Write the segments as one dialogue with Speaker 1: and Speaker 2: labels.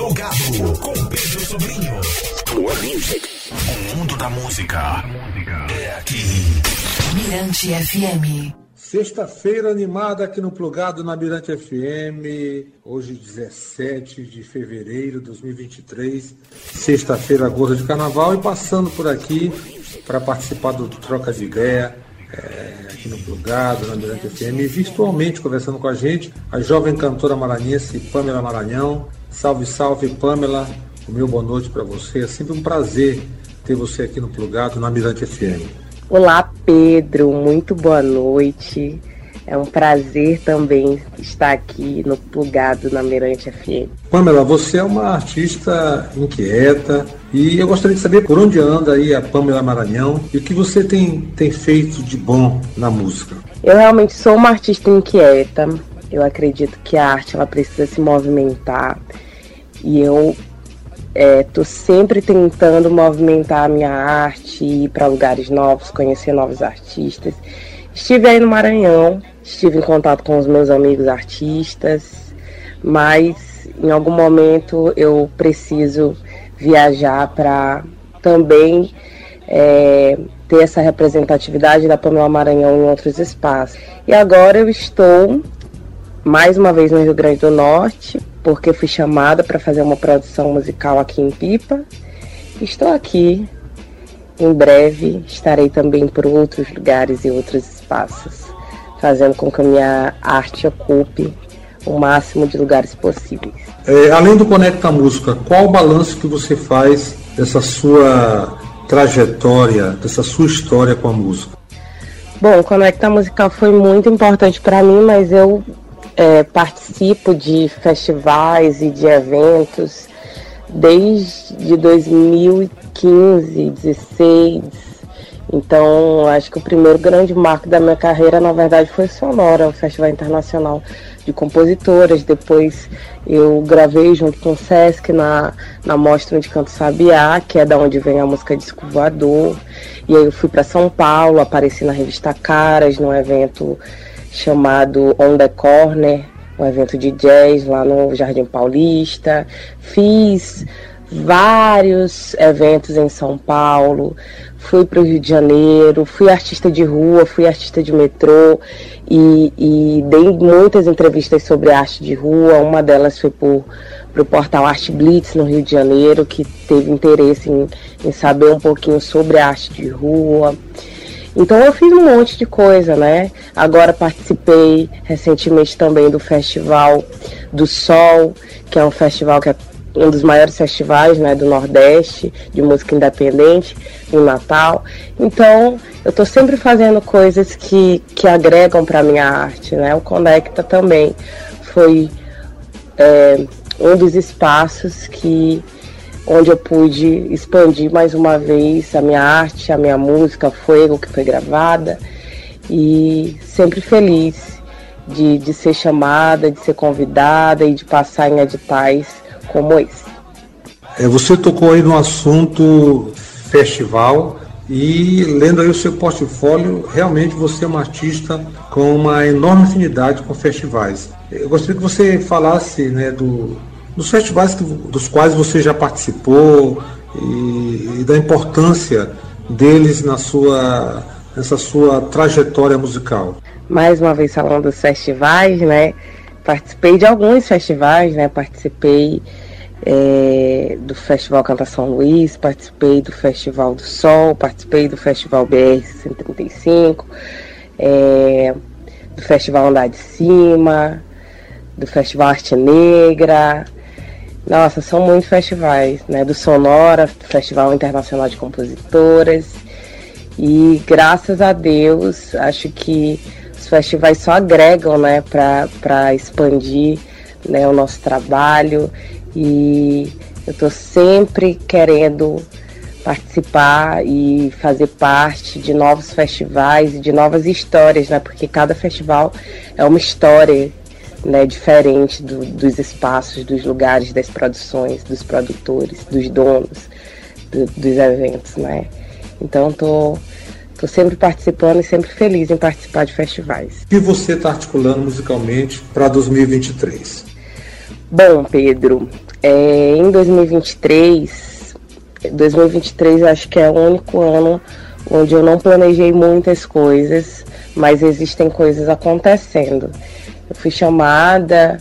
Speaker 1: Plugado com Pedro Sobrinho. Plug Music. O mundo da música é aqui.
Speaker 2: Mirante FM.
Speaker 3: Sexta-feira animada aqui no Plugado na Mirante FM, hoje 17 de fevereiro de 2023, sexta-feira gorda de carnaval e passando por aqui para participar do Troca de Ideia, é, aqui no Plugado, na Mirante FM, e virtualmente conversando com a gente, a jovem cantora maranhense Pamela Maranhão. Salve, salve Pamela, o meu boa noite para você, é sempre um prazer ter você aqui no Plugado, na Mirante FM.
Speaker 4: Olá, Pedro, muito boa noite. É um prazer também estar aqui no Plugado na Mirante FM.
Speaker 3: Pamela, você é uma artista inquieta e eu gostaria de saber por onde anda aí a Pamela Maranhão e o que você tem, tem feito de bom na música.
Speaker 4: Eu realmente sou uma artista inquieta. Eu acredito que a arte ela precisa se movimentar e eu é, sempre tentando movimentar a minha arte, ir para lugares novos, conhecer novos artistas. Estive aí no Maranhão, estive em contato com os meus amigos artistas, mas em algum momento eu preciso viajar para também é, ter essa representatividade da Pamela Maranhão em outros espaços. E agora eu estou mais uma vez no Rio Grande do Norte, porque fui chamada para fazer uma produção musical aqui em Pipa. Estou aqui. Em breve estarei também por outros lugares e outros espaços, fazendo com que a minha arte ocupe o máximo de lugares possíveis.
Speaker 3: É, além do Conecta Música, qual o balanço que você faz dessa sua trajetória, dessa sua história com a música?
Speaker 4: Bom, o Conecta Musical foi muito importante para mim, mas eu é, participo de festivais e de eventos desde 2015, 16. Então, acho que o primeiro grande marco da minha carreira, na verdade, foi Sonora, o Festival Internacional de Compositoras. Depois eu gravei junto com o Sesc na, na Mostra de Canto Sabiá, que é da onde vem a música Disco Voador. E aí eu fui para São Paulo, apareci na revista Caras, num evento chamado On the Corner, um evento de jazz lá no Jardim Paulista. Fiz vários eventos em São Paulo, fui para o Rio de Janeiro, fui artista de rua, fui artista de metrô e, e dei muitas entrevistas sobre arte de rua. Uma delas foi para o portal Arte Blitz no Rio de Janeiro, que teve interesse em, em saber um pouquinho sobre a arte de rua. Então eu fiz um monte de coisa, né? Agora participei recentemente também do Festival do Sol, que é um festival que é um dos maiores festivais né, do Nordeste de música independente em Natal. Então, eu estou sempre fazendo coisas que, que agregam para minha arte. Né? O Conecta também foi é, um dos espaços que onde eu pude expandir mais uma vez a minha arte, a minha música, Fuego, que foi gravada, e sempre feliz de, de ser chamada, de ser convidada e de passar em editais como esse.
Speaker 3: É, você tocou aí no assunto festival e lendo aí o seu portfólio, realmente você é uma artista com uma enorme afinidade com festivais. Eu gostaria que você falasse né, do, dos festivais que, dos quais você já participou e, e da importância deles na sua, nessa sua trajetória musical.
Speaker 4: Mais uma vez falando dos festivais, né? Participei de alguns festivais, né? Participei é, do Festival Canta São Luís, participei do Festival do Sol, participei do Festival BR 135, é, do Festival Andar de Cima, do Festival Arte Negra, nossa, são muitos festivais, né? Do Sonora, Festival Internacional de Compositoras. E graças a Deus, acho que os festivais só agregam, né, para expandir né, o nosso trabalho. E eu estou sempre querendo participar e fazer parte de novos festivais e de novas histórias, né? Porque cada festival é uma história né, diferente do, dos espaços, dos lugares, das produções, dos produtores, dos donos do, dos eventos, né? Então tô, tô sempre participando e sempre feliz em participar de festivais.
Speaker 3: Que você está articulando musicalmente para 2023?
Speaker 4: Bom, Pedro, É, em 2023, 2023 acho que é o único ano onde eu não planejei muitas coisas, mas existem coisas acontecendo. Eu fui chamada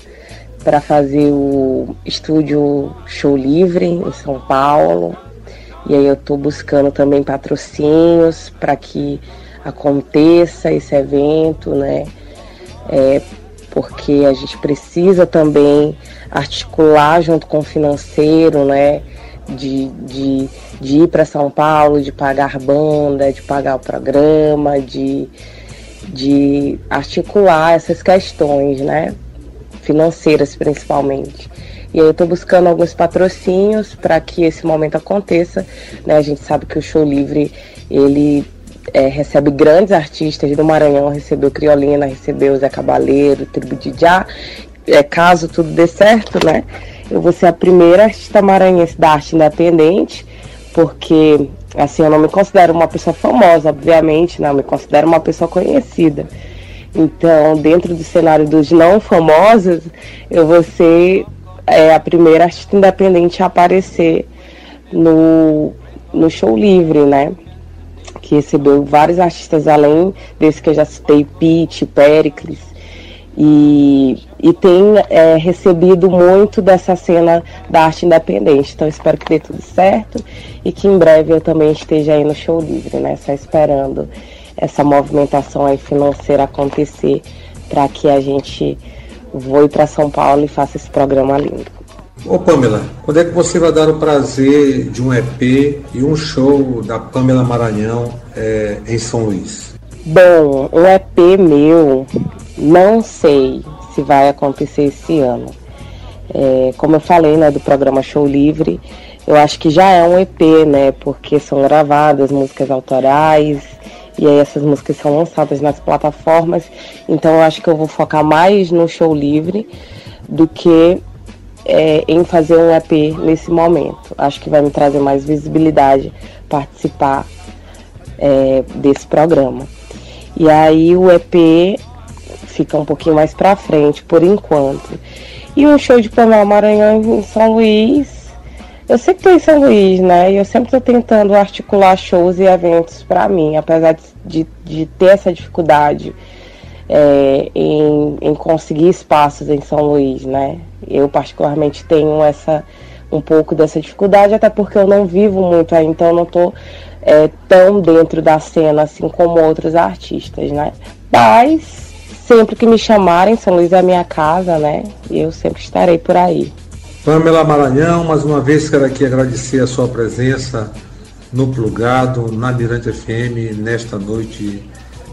Speaker 4: para fazer o estúdio Show Livre em São Paulo. E aí eu estou buscando também patrocínios para que aconteça esse evento, né? É, porque a gente precisa também articular junto com o financeiro, né? De, de, de ir para São Paulo, de pagar banda, de pagar o programa, de, de articular essas questões, né? Financeiras principalmente. E aí eu estou buscando alguns patrocínios para que esse momento aconteça. Né? A gente sabe que o Show Livre ele é, recebe grandes artistas do Maranhão, recebeu Criolina, recebeu Zé Cabaleiro, Tribo de Já. É, caso tudo dê certo, né? Eu vou ser a primeira artista maranhense da arte independente, porque assim eu não me considero uma pessoa famosa, obviamente, não, eu me considero uma pessoa conhecida. Então, dentro do cenário dos não famosos, eu vou ser é, a primeira artista independente a aparecer no, no show livre, né? Que recebeu vários artistas além desse que eu já citei, Pete, Pericles. E, e tem é, recebido muito dessa cena da arte independente. Então espero que dê tudo certo e que em breve eu também esteja aí no show livre, né? Só esperando essa movimentação aí financeira acontecer para que a gente voe para São Paulo e faça esse programa lindo.
Speaker 3: Ô Pamela, quando é que você vai dar o prazer de um EP e um show da Pamela Maranhão é, em São Luís?
Speaker 4: Bom, um EP meu, não sei se vai acontecer esse ano. É, como eu falei, né, do programa Show Livre, eu acho que já é um EP, né, porque são gravadas músicas autorais, e aí essas músicas são lançadas nas plataformas. Então eu acho que eu vou focar mais no show livre do que é, em fazer um EP nesse momento. Acho que vai me trazer mais visibilidade participar é, desse programa. E aí o EP fica um pouquinho mais pra frente por enquanto. E um show de Pamela Maranhão em São Luís eu sempre estou em São Luís, né? E eu sempre estou tentando articular shows e eventos para mim, apesar de, de, ter essa dificuldade é, em, em conseguir espaços em São Luís, né? Eu particularmente tenho essa um pouco dessa dificuldade, até porque eu não vivo muito aí, então não estou é, tão dentro da cena assim como outros artistas, né? Mas sempre que me chamarem, São Luís é a minha casa, né? E eu sempre estarei por aí.
Speaker 3: Pamela Maranhão, mais uma vez quero aqui agradecer a sua presença no Plugado, na Mirante FM, nesta noite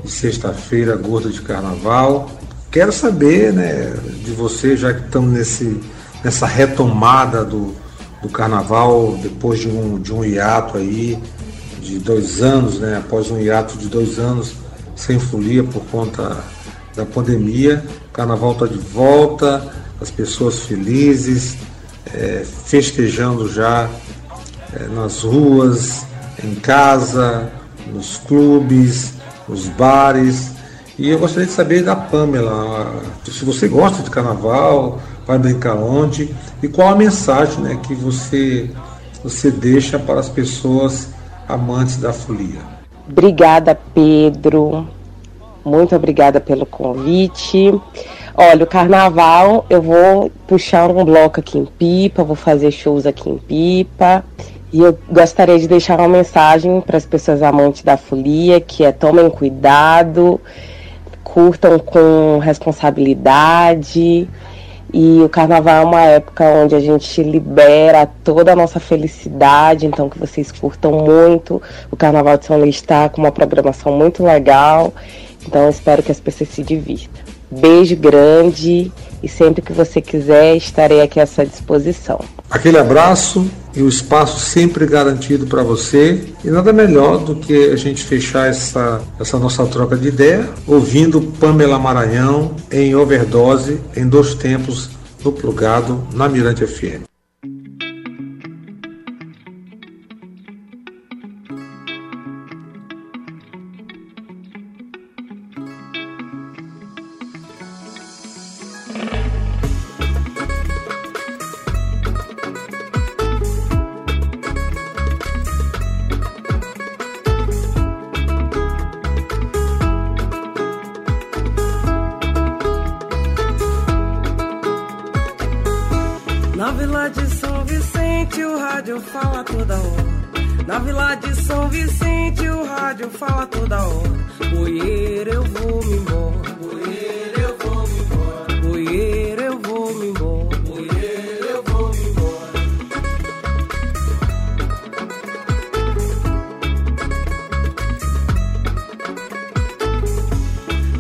Speaker 3: de sexta-feira, gorda de carnaval. Quero saber né, de você, já que estamos nesse, nessa retomada do, do carnaval, depois de um, de um hiato aí, de dois anos, né, após um hiato de dois anos sem folia por conta da pandemia. O carnaval está de volta, as pessoas felizes, é, festejando já é, nas ruas, em casa, nos clubes, nos bares. E eu gostaria de saber da Pamela, se você gosta de carnaval, vai brincar onde e qual a mensagem né, que você, você deixa para as pessoas amantes da folia.
Speaker 4: Obrigada, Pedro. Muito obrigada pelo convite. Olha, o carnaval eu vou puxar um bloco aqui em Pipa, vou fazer shows aqui em Pipa. E eu gostaria de deixar uma mensagem para as pessoas amantes da folia, que é tomem cuidado, curtam com responsabilidade. E o carnaval é uma época onde a gente libera toda a nossa felicidade, então que vocês curtam muito. O Carnaval de São Luís está com uma programação muito legal, então espero que as pessoas se divirtam. Beijo grande e sempre que você quiser estarei aqui à sua disposição.
Speaker 3: Aquele abraço e o espaço sempre garantido para você. E nada melhor do que a gente fechar essa, essa nossa troca de ideia ouvindo Pamela Maranhão em overdose em dois tempos no plugado na Mirante FM.
Speaker 4: Rádio fala toda hora. Na Vila de São Vicente o rádio fala toda hora. Oiê, eu vou me embora. Oiê, eu vou me embora. Oiê, eu vou me embora. Oiê, eu vou me embora.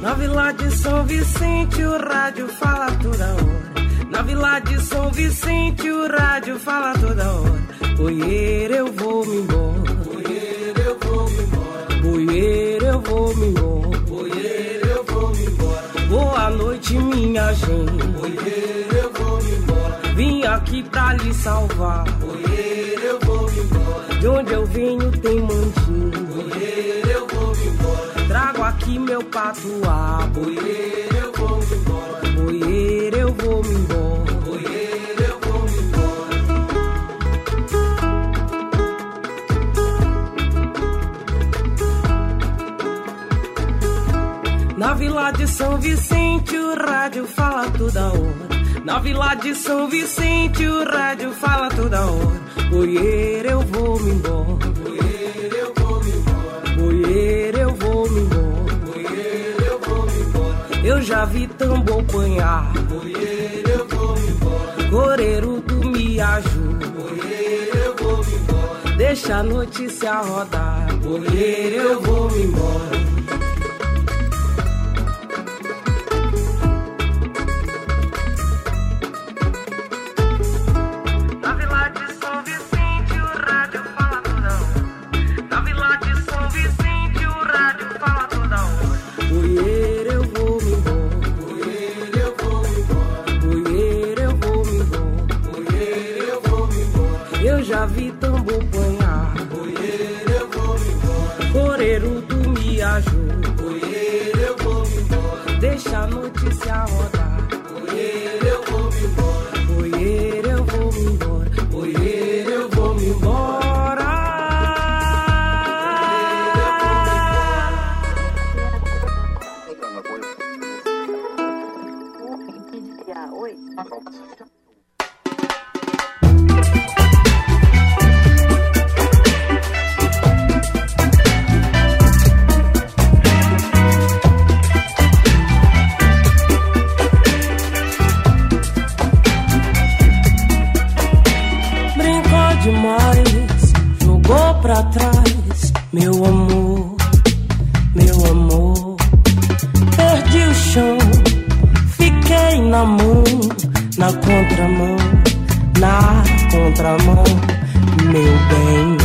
Speaker 4: Na Vila de São Vicente o rádio fala toda hora. Na Vila de São Vicente o rádio fala toda hora. Oiê, eu vou me embora. Oiê, eu vou me embora. Oiê, eu vou me embora. Oiê, eu vou me embora. Boa noite, minha gente. Oiê, eu vou me embora. Vim aqui pra lhe salvar. Oiê, eu vou me embora. De onde eu venho tem mandinho. Oiê, eu vou me embora. Trago aqui meu patuá. Oiê, eu vou me embora. Oiê, eu vou me embora. Vila de São Vicente o rádio fala toda hora. Na Vila de São Vicente o rádio fala toda hora. Oiê, eu vou me embora. Oiê, eu vou me embora. Oiê, eu vou me embora. Oiê, eu vou me embora. Eu já vi tambor panhar. Oiê, eu vou me embora. Coreiro, me ajuda. Oiê, eu vou me embora. Deixa a notícia rodar. Oiê, eu vou me embora. Já vi tambor panhar. Oiê, eu vou embora. Coreiro, tu me ajuda. Oiê, eu vou embora. Deixa a notícia rodar. Oiê, contramão, meu bem.